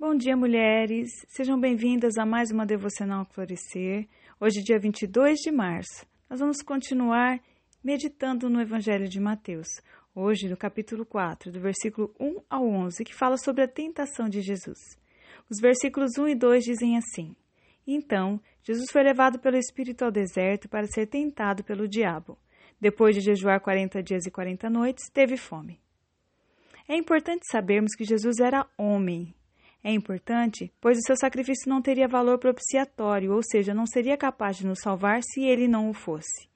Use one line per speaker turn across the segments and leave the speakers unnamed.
Bom dia, mulheres! Sejam bem-vindas a mais uma Devocional Florescer. Hoje, dia 22 de março, nós vamos continuar meditando no Evangelho de Mateus. Hoje, no capítulo 4, do versículo 1 ao 11, que fala sobre a tentação de Jesus. Os versículos 1 e 2 dizem assim: Então, Jesus foi levado pelo Espírito ao deserto para ser tentado pelo diabo. Depois de jejuar 40 dias e 40 noites, teve fome. É importante sabermos que Jesus era homem é importante, pois o seu sacrifício não teria valor propiciatório, ou seja, não seria capaz de nos salvar se ele não o fosse.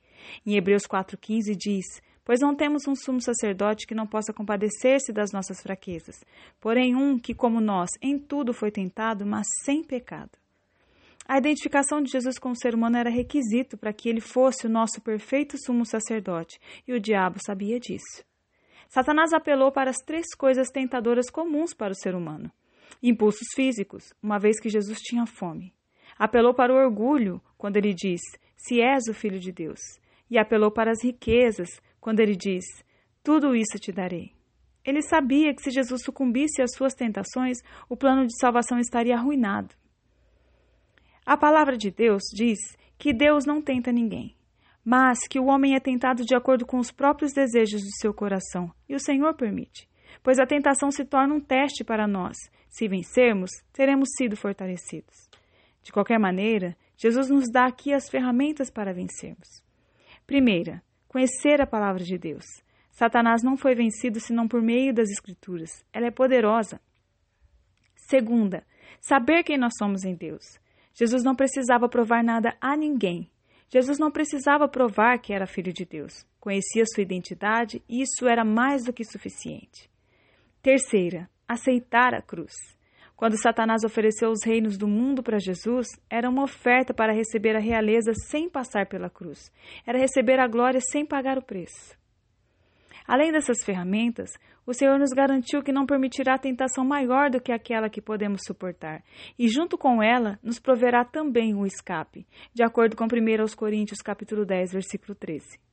Em Hebreus 4,15 diz: Pois não temos um sumo sacerdote que não possa compadecer-se das nossas fraquezas, porém um que, como nós, em tudo foi tentado, mas sem pecado. A identificação de Jesus com o ser humano era requisito para que ele fosse o nosso perfeito sumo sacerdote, e o diabo sabia disso. Satanás apelou para as três coisas tentadoras comuns para o ser humano: Impulsos físicos, uma vez que Jesus tinha fome. Apelou para o orgulho, quando ele diz: Se és o filho de Deus. E apelou para as riquezas, quando ele diz: Tudo isso te darei. Ele sabia que se Jesus sucumbisse às suas tentações, o plano de salvação estaria arruinado. A palavra de Deus diz que Deus não tenta ninguém, mas que o homem é tentado de acordo com os próprios desejos do seu coração, e o Senhor permite pois a tentação se torna um teste para nós. Se vencermos, teremos sido fortalecidos. De qualquer maneira, Jesus nos dá aqui as ferramentas para vencermos. Primeira, conhecer a palavra de Deus. Satanás não foi vencido senão por meio das Escrituras. Ela é poderosa. Segunda, saber quem nós somos em Deus. Jesus não precisava provar nada a ninguém. Jesus não precisava provar que era filho de Deus. Conhecia sua identidade e isso era mais do que suficiente. Terceira, aceitar a cruz. Quando Satanás ofereceu os reinos do mundo para Jesus, era uma oferta para receber a realeza sem passar pela cruz. Era receber a glória sem pagar o preço. Além dessas ferramentas, o Senhor nos garantiu que não permitirá tentação maior do que aquela que podemos suportar, e junto com ela nos proverá também o escape, de acordo com 1 Coríntios capítulo 10, versículo 13.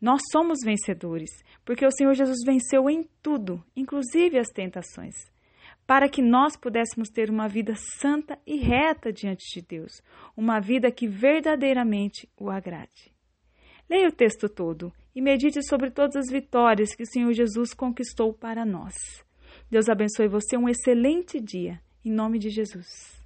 Nós somos vencedores, porque o Senhor Jesus venceu em tudo, inclusive as tentações, para que nós pudéssemos ter uma vida santa e reta diante de Deus, uma vida que verdadeiramente o agrade. Leia o texto todo e medite sobre todas as vitórias que o Senhor Jesus conquistou para nós. Deus abençoe você um excelente dia, em nome de Jesus.